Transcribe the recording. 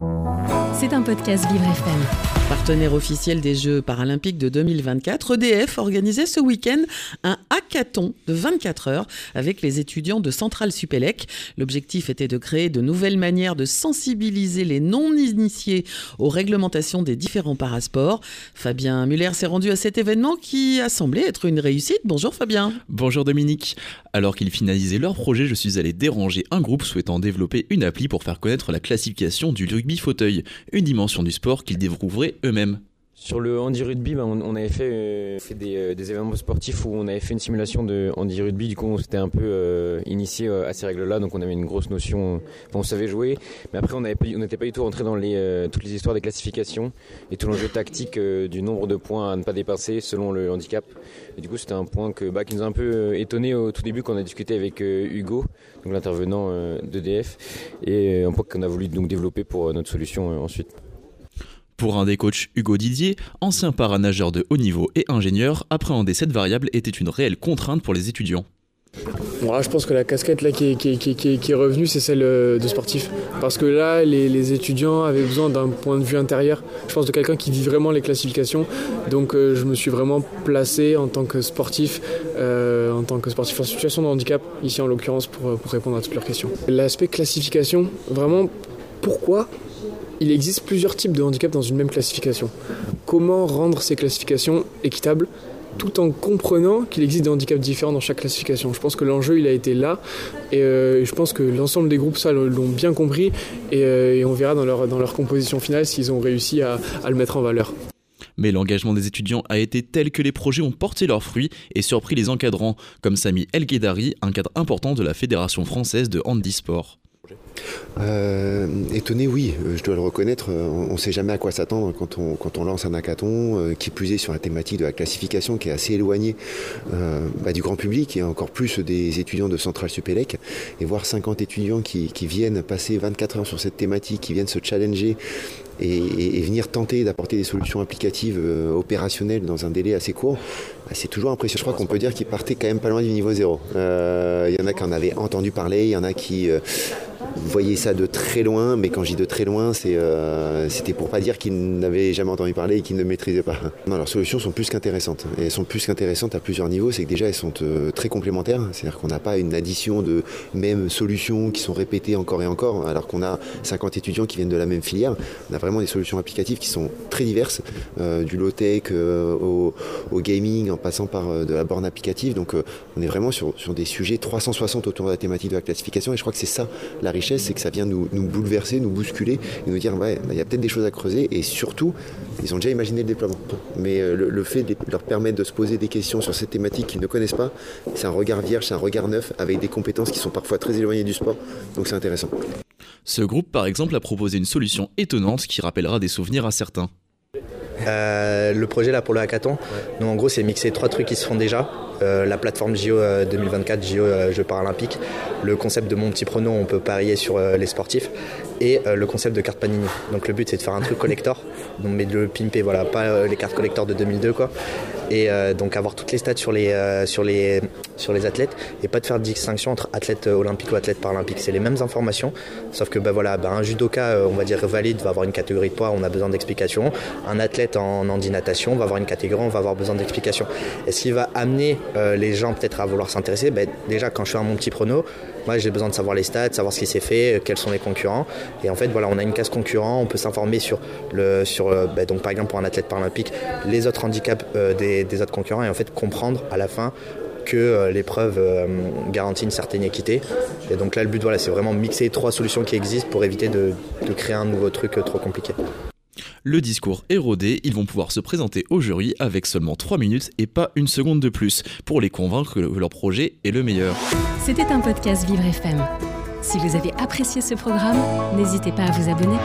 Mm-hmm. C'est un podcast Vivre FM. Partenaire officiel des Jeux paralympiques de 2024, EDF organisait ce week-end un hackathon de 24 heures avec les étudiants de Centrale Supélec. L'objectif était de créer de nouvelles manières de sensibiliser les non-initiés aux réglementations des différents parasports. Fabien Muller s'est rendu à cet événement qui a semblé être une réussite. Bonjour Fabien. Bonjour Dominique. Alors qu'ils finalisaient leur projet, je suis allé déranger un groupe souhaitant développer une appli pour faire connaître la classification du rugby fauteuil, une dimension du sport qu'ils découvriraient eux-mêmes. Sur le handi rugby, ben, on, avait fait, euh, euh, des, événements sportifs où on avait fait une simulation de handi rugby. Du coup, on s'était un peu euh, initié à ces règles-là, donc on avait une grosse notion. on savait jouer, mais après on n'était pas du tout rentré dans les, toutes les histoires des classifications et tout l'enjeu tactique du nombre de points à ne pas dépasser selon le handicap. Et du coup, c'était un point que, bah, qui nous a un peu étonné au tout début quand on a discuté avec Hugo, donc l'intervenant d'EDF, et un point qu'on a voulu donc développer pour notre solution ensuite. Pour un des coachs Hugo Didier, ancien paranageur de haut niveau et ingénieur, appréhender cette variable était une réelle contrainte pour les étudiants. Je pense que la casquette là, qui, est, revenue c'est celle euh, de sportif. Parce que là les, étudiants avaient besoin d'un point de vue intérieur. Je pense de quelqu'un qui vit vraiment les classifications. Donc euh, je me suis vraiment placé en tant que sportif, euh, en tant que sportif en situation de handicap, ici en l'occurrence pour répondre à toutes leurs questions. L'aspect classification, vraiment pourquoi il existe plusieurs types de handicap dans une même classification. Comment rendre ces classifications équitables tout en comprenant qu'il existe des handicaps différents dans chaque classification? Je pense que l'enjeu il a été là et euh, je pense que l'ensemble des groupes ça l'ont bien compris euh, et, on verra dans leur, composition finale s'ils ont réussi à, le mettre en valeur. Mais l'engagement des étudiants a été tel que les projets ont porté leurs fruits et surpris les encadrants, comme Sami El Ghedari, un cadre important de la Fédération française de handisport. Euh, étonné, oui, euh, je dois le reconnaître. Euh, on ne sait jamais à quoi s'attendre quand on, quand on lance un hackathon, qui plus est sur la thématique de la classification qui est assez éloignée bah, du grand public et encore plus des étudiants de Centrale Supélec. Et voir 50 étudiants qui, qui, viennent passer 24 heures sur cette thématique, qui viennent se challenger et, venir tenter d'apporter des solutions applicatives opérationnelles dans un délai assez court, bah, c'est toujours impressionnant. Je crois qu'on peut dire qu'ils partaient quand même pas loin du niveau zéro. Il y en a qui en avaient entendu parler, il y en a qui vous voyez ça de très loin, mais quand je dis de très loin, euh, c'était pour pas dire qu'ils n'avaient jamais entendu parler et qu'ils ne maîtrisaient pas. Non, leurs solutions sont plus qu'intéressantes. Elles sont plus qu'intéressantes à plusieurs niveaux. C'est que déjà, elles sont euh, très complémentaires. C'est-à-dire qu'on n'a pas une addition de mêmes solutions qui sont répétées encore et encore, alors qu'on a 50 étudiants qui viennent de la même filière. On a vraiment des solutions applicatives qui sont très diverses, euh, du low-tech au, gaming, en passant par de la borne applicative. Donc, on est vraiment sur, sur des sujets 360 autour de la thématique de la classification. Et je crois que c'est ça la c'est que ça vient nous, bouleverser, nous bousculer et nous dire ouais, il y a peut-être des choses à creuser et surtout, ils ont déjà imaginé le déploiement. Mais euh, le, fait de leur permettre de se poser des questions sur cette thématique qu'ils ne connaissent pas, c'est un regard vierge, c'est un regard neuf avec des compétences qui sont parfois très éloignées du sport. Donc c'est intéressant. Ce groupe, par exemple, a proposé une solution étonnante qui rappellera des souvenirs à certains. Euh, le projet là pour le hackathon, en gros c'est mixer trois trucs qui se font déjà. Euh, la plateforme JO 2024, JO Jeux paralympiques, le concept de mon petit prono, on peut parier sur euh, les sportifs, et le concept de carte Panini. Donc le but c'est de faire un truc collector, donc, mais de le pimper, voilà, pas les cartes collector de 2002 quoi et euh, donc avoir toutes les stats sur les, euh, sur, les, sur les athlètes et pas de faire de distinction entre athlète olympique ou athlète paralympique. C'est les mêmes informations, sauf que bah, voilà, bah, un judoka, euh, on va dire valide, va avoir une catégorie de poids, on a besoin d'explications. Un athlète en handinatation va avoir une catégorie, on va avoir besoin d'explications. Et ce qui va amener les gens peut-être à vouloir s'intéresser, bah, déjà quand je fais mon petit prono, moi j'ai besoin de savoir les stats, savoir ce qui s'est fait, quels sont les concurrents. Et en fait, voilà, on a une case concurrent, on peut s'informer sur, le, sur donc par exemple pour un athlète paralympique, les autres handicaps des des, autres concurrents et en fait comprendre à la fin que euh, l'épreuve euh, garantit une certaine équité. Et donc là, le but, voilà, c'est vraiment mixer trois solutions qui existent pour éviter de, créer un nouveau truc euh, trop compliqué. Le discours est rodé, ils vont pouvoir se présenter au jury avec seulement 3 minutes et pas une seconde de plus pour les convaincre que leur projet est le meilleur. C'était un podcast Vivre FM. Si vous avez apprécié ce programme, n'hésitez pas à vous abonner.